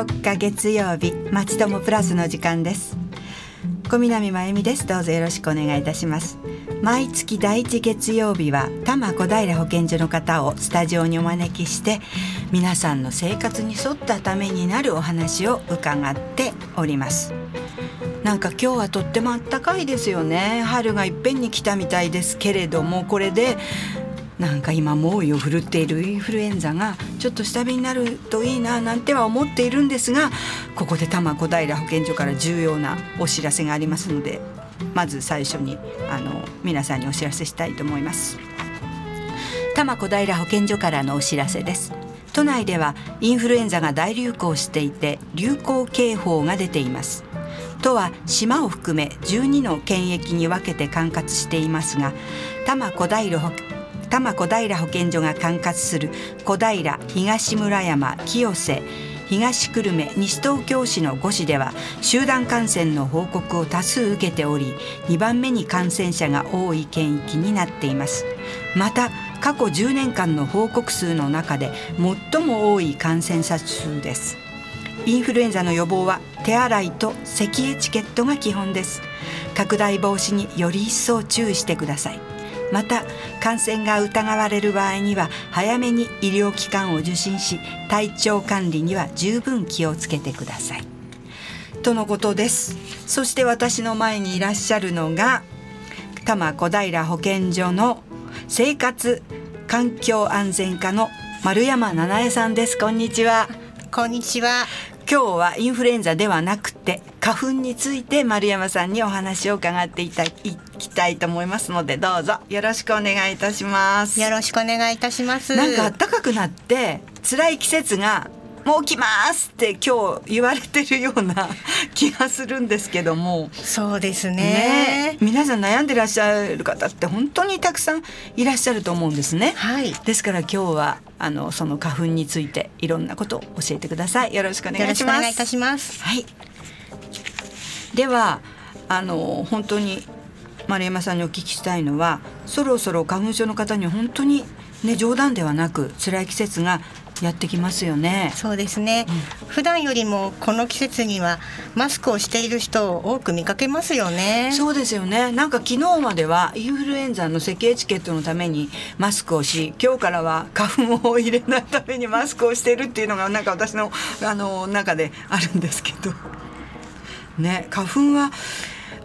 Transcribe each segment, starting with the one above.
14日月曜日町友プラスの時間です。小南真由美です。どうぞよろしくお願いいたします。毎月第一月曜日は多摩小平保健所の方をスタジオにお招きして皆さんの生活に沿ったためになるお話を伺っております。なんか今日はとっても暖かいですよね。春がいっぺんに来たみたいですけれどもこれでなんか今猛威を振るっているインフルエンザがちょっと下火になるといいななんては思っているんですがここで多摩小平保健所から重要なお知らせがありますのでまず最初にあの皆さんにお知らせしたいと思います。多摩小平保健所からのお知らせです。都内ではインフルエンザが大流行していて流行警報が出ています。都は島を含め12の県域に分けて管轄していますが多摩小平保多摩小平保健所が管轄する小平東村山清瀬東久留米西東京市の5市では集団感染の報告を多数受けており2番目に感染者が多い県域になっています。また過去10年間の報告数の中で最も多い感染者数です。インフルエンザの予防は手洗いと咳エチケットが基本です。拡大防止により一層注意してください。また感染が疑われる場合には早めに医療機関を受診し体調管理には十分気をつけてください。とのことです。そして私の前にいらっしゃるのが多摩小平保健所の生活環境安全課の丸山七重さんです。こんにちは。こんにちは。今日はインフルエンザではなくて花粉について丸山さんにお話を伺っていたいきたいと思いますのでどうぞ。よろしくお願いいたします。よろしくお願いいたします。なんか暖かくなって辛い季節がもう来ますって今日言われてるような 気がするんですけども。そうですね、ね、皆さん悩んでらっしゃる方って本当にたくさんいらっしゃると思うんですね、はい、ですから今日はあのその花粉についていろんなことを教えてください。よろしくお願いします。お願いいたします。はい。ではあの本当に丸山さんにお聞きしたいのはそろそろ花粉症の方に本当にね冗談ではなく辛い季節がやってきますよね。そうですね、うん、普段よりもこの季節にはマスクをしている人を多く見かけますよね。そうですよね。なんか昨日まではインフルエンザの咳エチケットのためにマスクをし今日からは花粉を入れないためにマスクをしているっていうのがなんか私のあの中であるんですけど。ね花粉は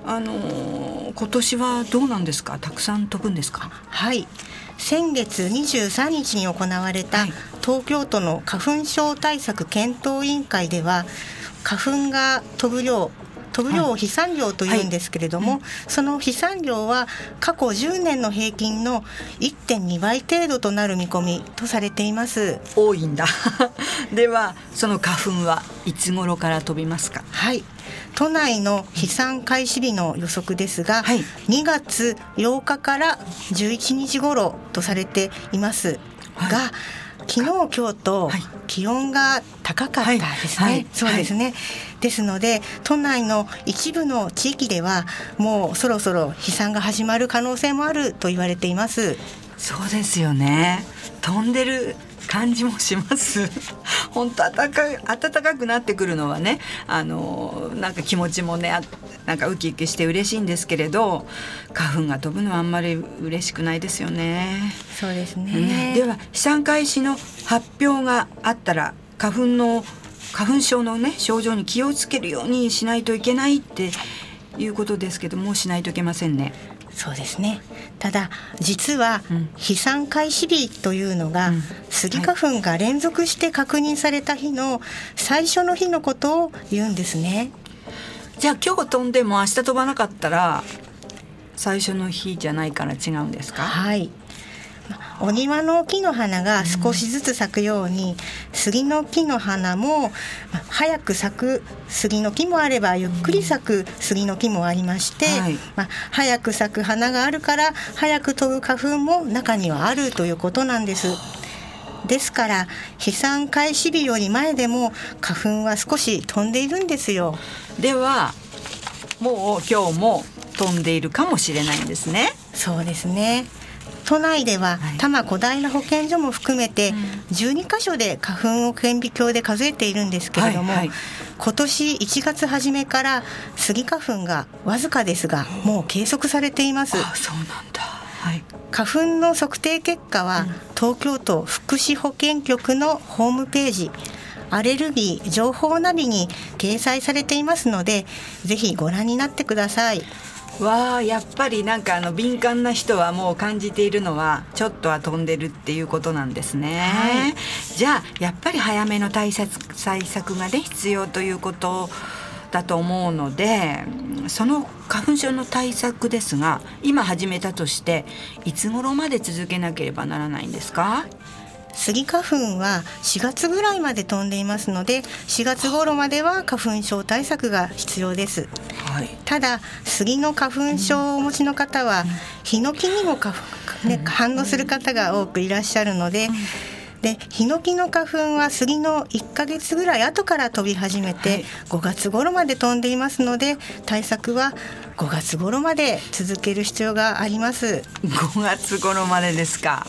あの今年はどうなんですか？たくさん飛ぶんですか？はい。先月23日に行われた東京都の花粉症対策検討委員会では花粉が飛ぶ量飛ぶ量を飛散量というんですけれども、はい。はい。その飛散量は過去10年の平均の1.2倍程度となる見込みとされています。多いんだ。ではその花粉はいつ頃から飛びますか？はい。都内の飛散開始日の予測ですが、はい、2月8日から11日頃とされていますが、はい昨日今日と気温が高かったですね、はい。はい、そうですね、ですので都内の一部の地域ではもうそろそろ飛散が始まる可能性もあると言われています。そうですよね。飛んでる感じもします。本当暖か暖かくなってくるのはねあのなんか気持ちもねなんかウキウキして嬉しいんですけれど花粉が飛ぶのはあんまり嬉しくないですよね。そうですね、では飛散開始の発表があったら花粉の花粉症のね症状に気をつけるようにしないといけないっていうことですけどもしないといけませんね。そうですねただ実は飛散開始日というのが、スギ花粉が連続して確認された日の最初の日のことを言うんですね。じゃあ今日飛んでも明日飛ばなかったら最初の日じゃないから違うんですか？はいお庭の木の花が少しずつ咲くように、うん、杉の木の花も早く咲く杉の木もあればゆっくり咲く杉の木もありまして、はい、まあ、早く咲く花があるから早く飛ぶ花粉も中にはあるということなんです。ですから飛散開始日より前でも花粉は少し飛んでいるんですよ。ではもう今日も飛んでいるかもしれないんですね。そうですね。都内では多摩小平保健所も含めて12箇所で花粉を顕微鏡で数えているんですけれども、はいはい、今年1月初めからスギ花粉がわずかですがもう計測されています。そうなんだ。はい、花粉の測定結果は、東京都福祉保健局のホームページアレルギー情報ナビに掲載されていますのでぜひご覧になってください。わあやっぱりなんかあの敏感な人はもう感じているのはちょっとは飛んでるっていうことなんですね、はい、じゃあやっぱり早めの対策対策がね必要ということだと思うのでその花粉症の対策ですが今始めたとしていつ頃まで続けなければならないんですか？スギ花粉は4月ぐらいまで飛んでいますので4月頃までは花粉症対策が必要です、はい、ただスギの花粉症をお持ちの方は、ヒノキにも花粉、ね、反応する方が多くいらっしゃるので、でヒノキの花粉は杉の1ヶ月ぐらい後から飛び始めて、5月頃まで飛んでいますので対策は5月頃まで続ける必要があります。5月頃までですか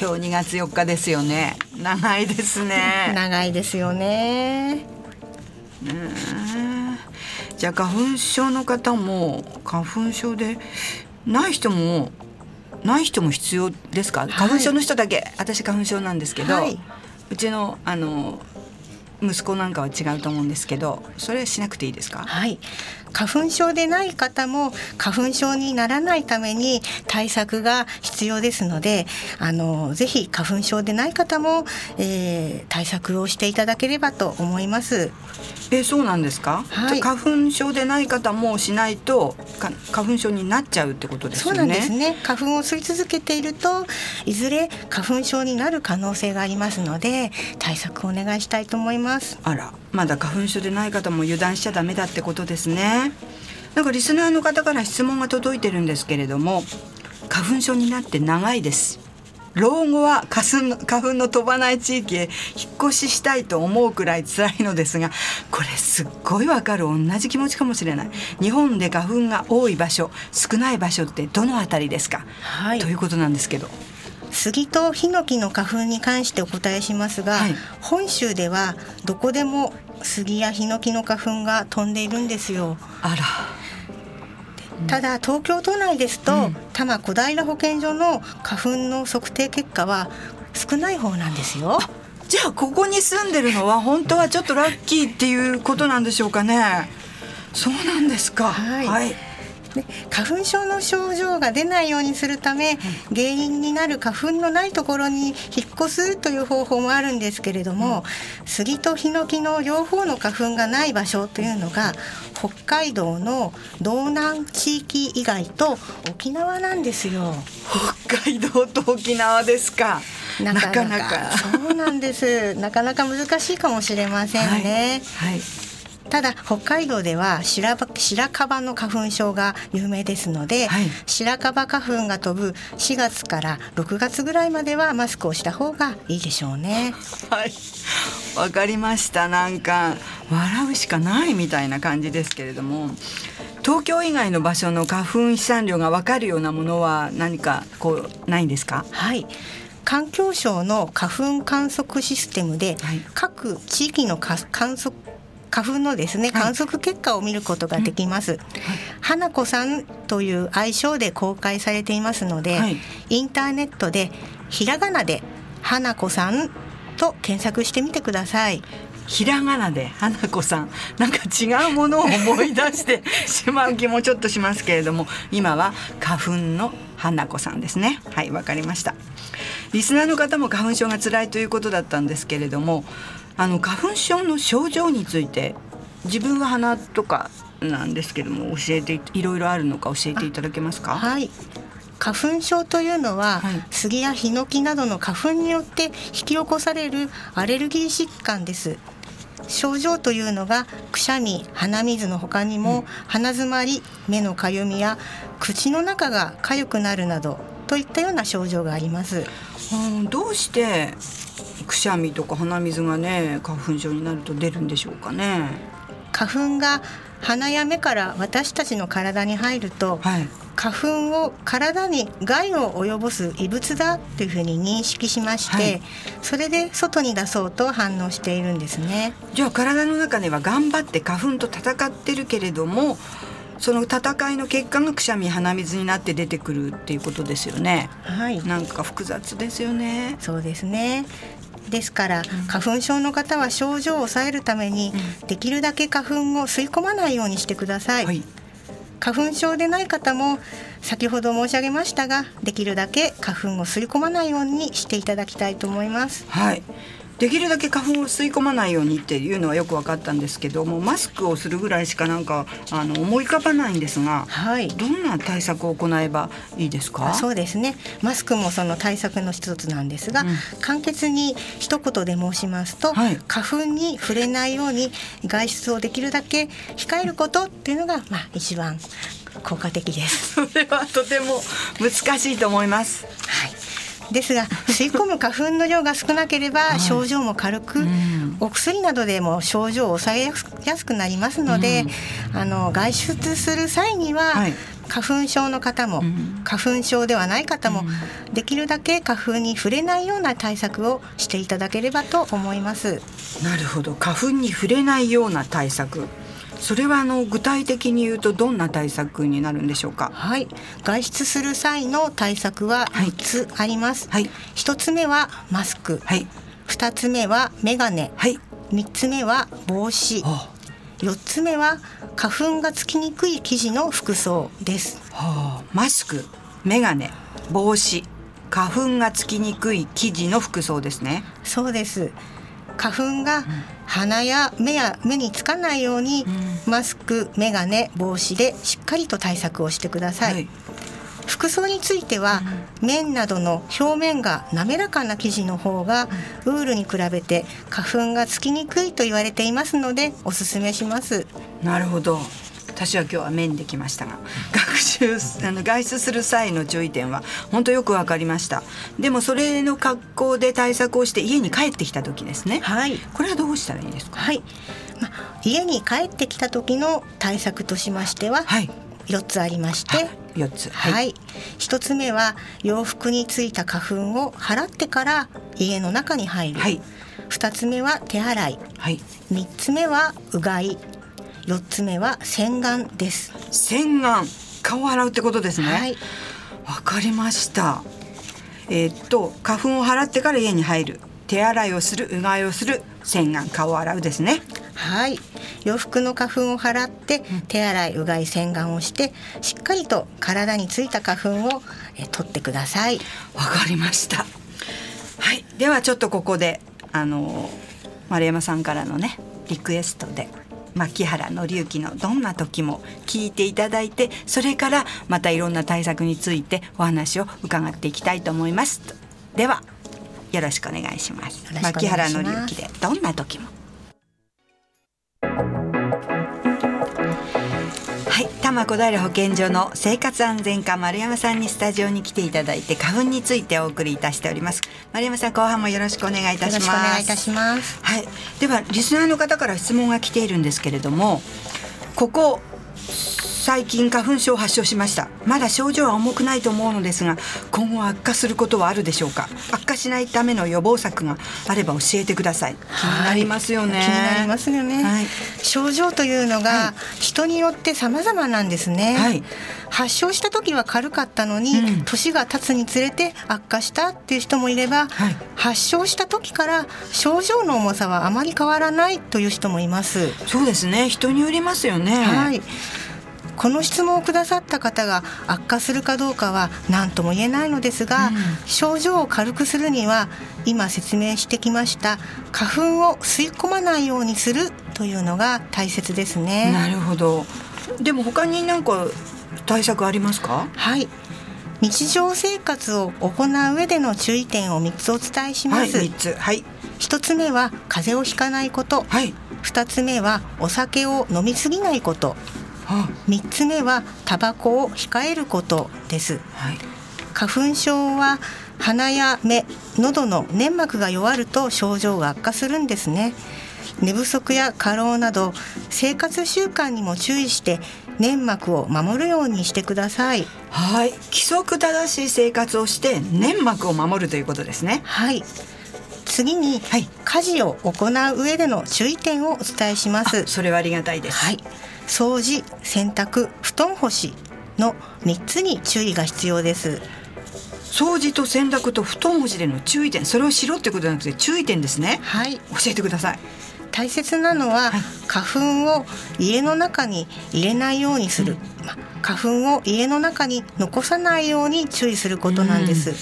今日2月4日ですよね。長いですね。長いですよね。じゃあ花粉症の方も花粉症でない人もない人も必要ですか、花粉症の人だけ。私花粉症なんですけど、はい、うちのあの息子なんかは違うと思うんですけどそれはしなくていいですか？はい花粉症でない方も花粉症にならないために対策が必要ですのであのぜひ花粉症でない方も、えー、対策をしていただければと思います。えそうなんですか、はい、花粉症でない方もしないと花粉症になっちゃうってことですよね？そうなんですね花粉を吸い続けているといずれ花粉症になる可能性がありますので対策をお願いしたいと思います。あらまだ花粉症でない方も油断しちゃダメだってことですね。なんかリスナーの方から質問が届いてるんですけれども花粉症になって長いです。老後は花粉花粉の飛ばない地域へ引っ越ししたいと思うくらい辛いのですがこれすっごいわかる。同じ気持ちかもしれない。日本で花粉が多い場所少ない場所ってどのあたりですか、はい、ということなんですけど杉とヒノキの花粉に関してお答えしますが、はい、本州ではどこでも杉やヒノキの花粉が飛んでいるんですよ。あらただ東京都内ですと、うん、多摩小平保健所の花粉の測定結果は少ない方なんですよ。じゃあここに住んでるのは本当はちょっとラッキーっていうことなんでしょうかね。そうなんですか。はい、はいで花粉症の症状が出ないようにするため原因になる花粉のないところに引っ越すという方法もあるんですけれども、杉とヒノキの両方の花粉がない場所というのが北海道の道南地域以外と沖縄なんですよ。北海道と沖縄ですか。なかなかそうなんです。なかなか難しいかもしれませんね。はい、はいただ北海道では白白樺の花粉症が有名ですので、はい、白樺花粉が飛ぶ4月から6月ぐらいまではマスクをした方がいいでしょうね。はい。わかりました。なんか笑うしかないみたいな感じですけれども。東京以外の場所の花粉飛散量が分かるようなものは何かこうないんですか？はい。環境省の花粉観測システムで、はい、各地域の観測花粉のですね観測結果を見ることができます、はい、花子さんという愛称で公開されていますので、はい、インターネットでひらがなで花子さんと検索してみてください。ひらがなで花子さん。なんか違うものを思い出して しまう気もちょっとしますけれども今は花粉の花子さんですね。はいわかりました。リスナーの方も花粉症が辛いということだったんですけれどもあの花粉症の症状について自分は鼻とかなんですけども教えていろいろあるのか教えていただけますか？はい。花粉症というのは、はい、杉やヒノキなどの花粉によって引き起こされるアレルギー疾患です。症状というのがくしゃみ鼻水の他にも、うん、鼻づまり目のかゆみや口の中が痒くなるなどといったような症状があります、うん、どうしてくしゃみとか鼻水がね花粉症になると出るんでしょうかね花粉が鼻や目から私たちの体に入ると、はい、花粉を体に害を及ぼす異物だというふうに認識しまして、はい、それで外に出そうと反応しているんですねじゃあ体の中では頑張って花粉と戦ってるけれどもその戦いの結果がくしゃみ鼻水になって出てくるっていうことですよね。はい。なんか複雑ですよね。そうですね。ですから花粉症の方は症状を抑えるために、できるだけ花粉を吸い込まないようにしてください、はい、花粉症でない方も先ほど申し上げましたができるだけ花粉を吸い込まないようにしていただきたいと思います。はいできるだけ花粉を吸い込まないようにっていうのはよく分かったんですけどもマスクをするぐらいしかなんかあの思い浮かばないんですが、はい、どんな対策を行えばいいですか？そうですね。マスクもその対策の一つなんですが、うん、簡潔に一言で申しますと、はい、花粉に触れないように外出をできるだけ控えることっていうのが、まあ、一番効果的です。それはとても難しいと思います。はいですが 吸い込む花粉の量が少なければ症状も軽く、はい、お薬などでも症状を抑えやすくなりますので、うん、あの外出する際には、はい、花粉症の方も、うん、花粉症ではない方も、うん、できるだけ花粉に触れないような対策をしていただければと思います。なるほど。花粉に触れないような対策それはあの具体的に言うとどんな対策になるんでしょうか？はい、外出する際の対策は3つあります。はい、1つ目はマスク、はい、2つ目はメガネ、はい、3つ目は帽子、4つ目は花粉がつきにくい生地の服装です。はあ、マスク、メガネ、帽子、花粉がつきにくい生地の服装ですね。そうです。花粉が鼻や目や目につかないように、マスク眼鏡帽子でしっかりと対策をしてください、はい、服装については、綿などの表面が滑らかな生地の方がウールに比べて花粉がつきにくいと言われていますのでおすすめします。なるほど私は今日は面できましたが学習 あの外出する際の注意点は本当よく分かりました。でもそれの格好で対策をして家に帰ってきた時ですね。はい。これはどうしたらいいですか？はい、ま家に帰ってきた時の対策としましては、はい、4つありまして。4つ。はい、はい、1つ目は洋服についた花粉を払ってから家の中に入る、はい、2つ目は手洗い、はい、3つ目はうがい四つ目は洗顔です。洗顔。顔を洗うってことですね。はい。わかりました。えー、っと花粉を払ってから家に入る。手洗いをするうがいをする洗顔顔を洗うですね。はい。洋服の花粉を払って手洗いうがい洗顔をしてしっかりと体についた花粉をえ取ってください。わかりました。はい。ではちょっとここであの丸山さんからのねリクエストで牧原紀之のどんな時も聞いていただいてそれからまたいろんな対策についてお話を伺っていきたいと思います。ではよろしくお願いします。牧原紀之でどんな時も。多摩小平保健所の生活安全課丸山さんにスタジオに来ていただいて花粉についてお送りいたしております。丸山さん後半もよろしくお願いいたします。お願いいたします。はい。ではリスナーの方から質問が来ているんですけれどもここ最近花粉症を発症しました。まだ症状は重くないと思うのですが今後悪化することはあるでしょうか。悪化しないための予防策があれば教えてください。気になりますよね、気になりますよね、はい、症状というのが人によって様々なんですね、はい、発症した時は軽かったのに、うん、年が経つにつれて悪化したっていう人もいれば、はい、発症した時から症状の重さはあまり変わらないという人もいます。そうですね。人によりますよね。はいこの質問をくださった方が悪化するかどうかは何とも言えないのですが、うん、症状を軽くするには今説明してきました。花粉を吸い込まないようにするというのが大切ですね。なるほど。でも他に何か対策ありますか？はい。日常生活を行う上での注意点を3つお伝えします。はい、つ。はい、1つ目は風邪をひかないこと、はい、2つ目はお酒を飲みすぎないこと3つ目はタバコを控えることです、はい、花粉症は鼻や目喉の粘膜が弱ると症状が悪化するんですね。寝不足や過労など生活習慣にも注意して粘膜を守るようにしてください。はい。規則正しい生活をして粘膜を守るということですね。はい次に、はい、家事を行う上での注意点をお伝えします。それはありがたいです。はい。掃除洗濯布団干しの3つに注意が必要です。掃除と洗濯と布団干しでの注意点それをしろってことじゃなくて注意点ですね。はい。教えてください。大切なのは、はい、花粉を家の中に入れないようにする、うん、ま、花粉を家の中に残さないように注意することなんです、うん、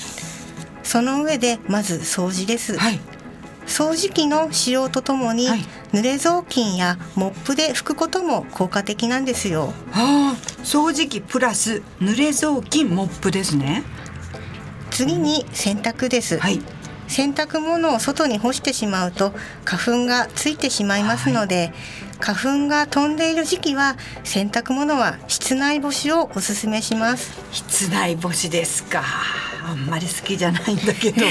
その上でまず掃除です、はい、掃除機の使用とともに、はい、濡れ雑巾やモップで拭くことも効果的なんですよ。はあ、掃除機プラス濡れ雑巾モップですね。次に洗濯です。はい。洗濯物を外に干してしまうと花粉がついてしまいますので、はい、花粉が飛んでいる時期は洗濯物は室内干しをおすすめします室内干しですかあんまり好きじゃないんだけど。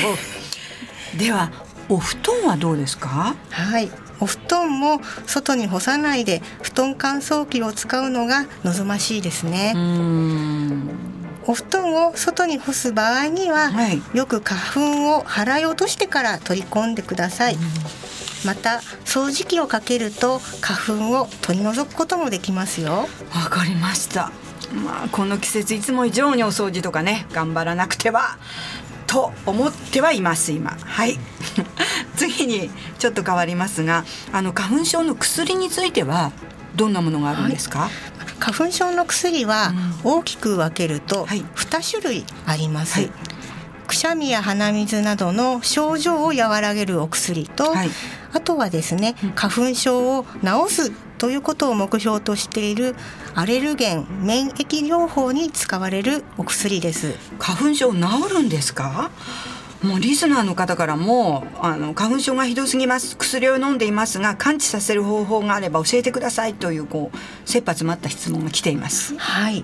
ではお布団はどうですか？はい。お布団も外に干さないで布団乾燥機を使うのが望ましいですね。お布団を外に干す場合には、はい、よく花粉を払い落としてから取り込んでください、また掃除機をかけると花粉を取り除くこともできますよ。わかりましたまあこの季節いつも以上にお掃除とかね頑張らなくてはと思ってはいます今。はい。次にちょっと変わりますがあの花粉症の薬についてはどんなものがあるんですか、はい。花粉症の薬は大きく分けると2種類あります、はい、くしゃみや鼻水などの症状を和らげるお薬と、はい、あとはですね花粉症を治すということを目標としているアレルゲン免疫療法に使われるお薬です。花粉症治るんですか？もうリスナーの方からもあの花粉症がひどすぎます。薬を飲んでいますが完治させる方法があれば教えてくださいというこう切羽詰まった質問が来ています。はい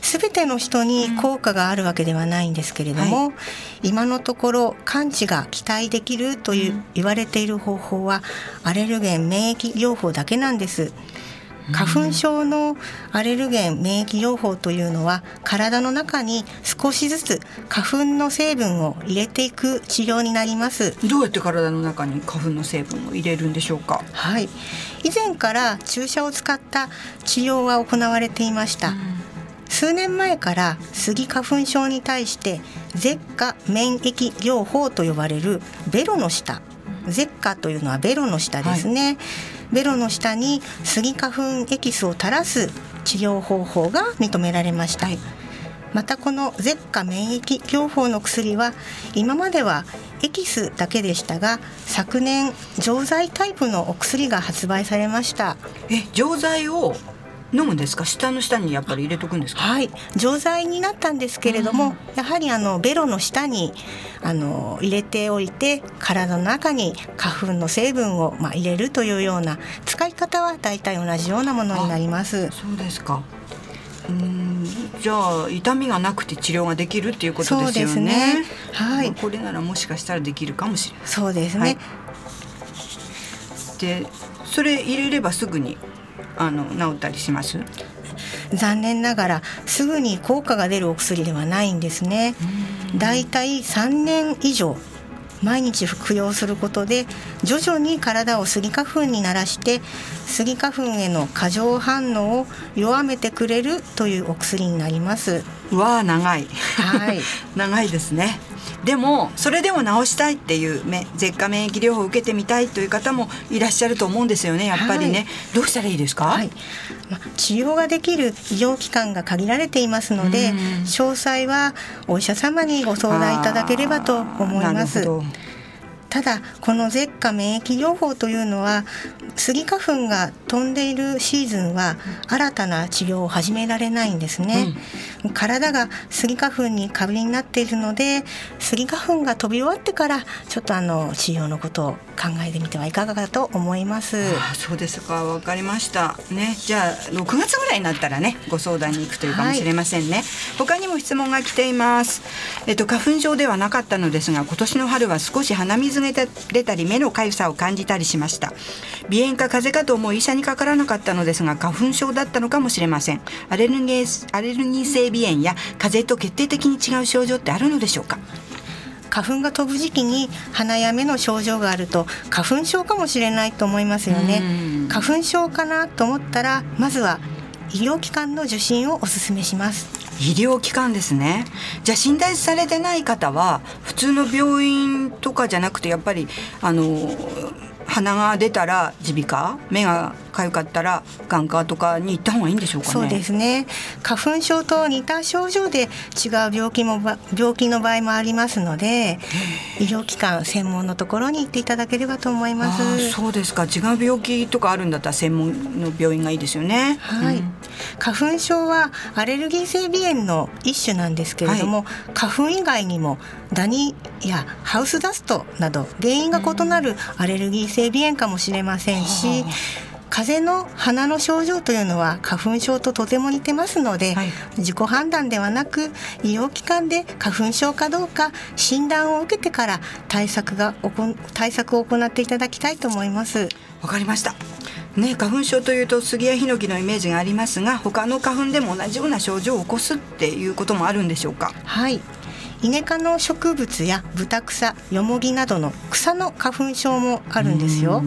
すべての人に効果があるわけではないんですけれども、はい、今のところ完治が期待できるという言われている方法はアレルゲン免疫療法だけなんです。花粉症のアレルゲン免疫療法というのは体の中に少しずつ花粉の成分を入れていく治療になります。どうやって体の中に花粉の成分を入れるんでしょうか？はい。以前から注射を使った治療は行われていました、数年前からスギ花粉症に対して舌下免疫療法と呼ばれるベロの下舌下というのはベロの下ですね、はい。ベロの下にスギ花粉エキスを垂らす治療方法が認められました、はい、またこの舌下免疫療法の薬は今まではエキスだけでしたが昨年錠剤タイプのお薬が発売されました。え錠剤を飲むんですか？下の下にやっぱり入れとくんですか？はい錠剤になったんですけれども、やはりあのベロの下にあの入れておいて体の中に花粉の成分をまあ入れるというような使い方は大体同じようなものになりますそうですかうんじゃあ痛みがなくて治療ができるっていうことですよね。ねはい。これならもしかしたらできるかもしれない。そうですね。はい、で、それ入れればすぐにあの治ったりします？残念ながらすぐに効果が出るお薬ではないんですね。だいたい3年以上毎日服用することで徐々に体をスギ花粉に慣らしてスギ花粉への過剰反応を弱めてくれるというお薬になりますわあ長い。はい。長いですね。でもそれでも治したいっていう舌下免疫療法を受けてみたいという方もいらっしゃると思うんですよねやっぱりね、はい、どうしたらいいですか、はい、ま治療ができる医療機関が限られていますので詳細はお医者様にご相談いただければと思います。ただこの舌下免疫療法というのはスギ花粉が飛んでいるシーズンは新たな治療を始められないんですね、うん、体がスギ花粉に過敏になっているのでスギ花粉が飛び終わってからちょっとあの治療のことを考えてみてはいかがかと思います。あそうですかわかりました。ねじゃあ6月ぐらいになったらねご相談に行くというかもしれませんね、はい、他にも質問が来ています。えっと花粉症ではなかったのですが今年の春は少し鼻水が出たり目の痒さを感じたりしました。鼻炎か風邪かと思い医者にかからなかったのですが花粉症だったのかもしれません。アレルギーアレルギー性鼻炎や風邪と決定的に違う症状ってあるのでしょうか？花粉が飛ぶ時期に鼻や目の症状があると花粉症かもしれないと思いますよね。花粉症かなと思ったらまずは医療機関の受診をお勧めします。医療機関ですね。じゃあ診断されてない方は普通の病院とかじゃなくてやっぱりあの鼻が出たら耳鼻科目が痒かったら眼科とかに行った方がいいんでしょうかね。そうですね。花粉症と似た症状で違う病気も病気の場合もありますので医療機関専門のところに行っていただければと思います。そうですか。違う病気とかあるんだったら専門の病院がいいですよね。はい、うん、花粉症はアレルギー性鼻炎の一種なんですけれども、はい、花粉以外にもダニやハウスダストなど原因が異なるアレルギー性鼻炎かもしれませんし、風邪の鼻の症状というのは花粉症ととても似てますので、はい、自己判断ではなく医療機関で花粉症かどうか診断を受けてから対策が対策を行っていただきたいと思います。わかりました。ね、花粉症というと杉やヒノキのイメージがありますが他の花粉でも同じような症状を起こすっていうこともあるんでしょうか？はい。イネ科の植物やブタクサヨモギなどの草の花粉症もあるんですよ。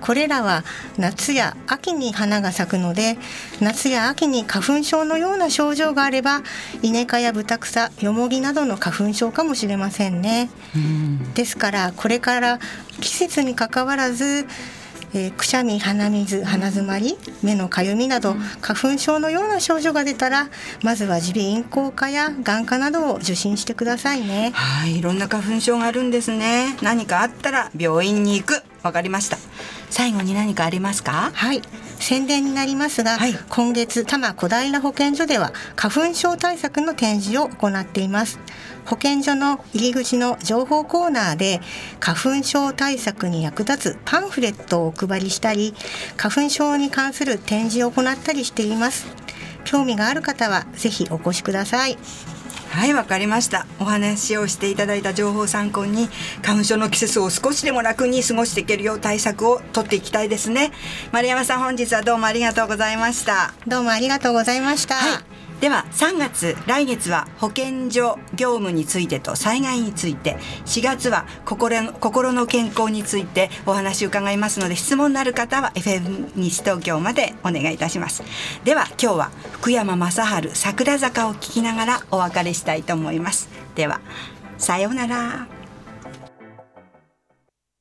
これらは夏や秋に花が咲くので夏や秋に花粉症のような症状があればイネ科やブタクサヨモギなどの花粉症かもしれませんね。ですからこれから季節にかかわらずえー、くしゃみ鼻水鼻づまり目のかゆみなど花粉症のような症状が出たらまずは耳鼻咽喉科や眼科などを受診してくださいね。はいいろんな花粉症があるんですね。何かあったら病院に行く。わかりました。最後に何かありますか？はい宣伝になりますが、はい、今月多摩小平保健所では花粉症対策の展示を行っています。保健所の入り口の情報コーナーで花粉症対策に役立つパンフレットをお配りしたり花粉症に関する展示を行ったりしています。興味がある方はぜひお越しくださいはいわかりました。お話をしていただいた情報を参考に花粉症の季節を少しでも楽に過ごしていけるよう対策を取っていきたいですね。丸山さん本日はどうもありがとうございました。どうもありがとうございました、はいでは3月来月は保健所業務についてと災害について4月は心の心の健康についてお話を伺いますので質問のある方は FM 西東京までお願いいたします。では今日は福山雅治桜坂を聞きながらお別れしたいと思います。ではさようなら。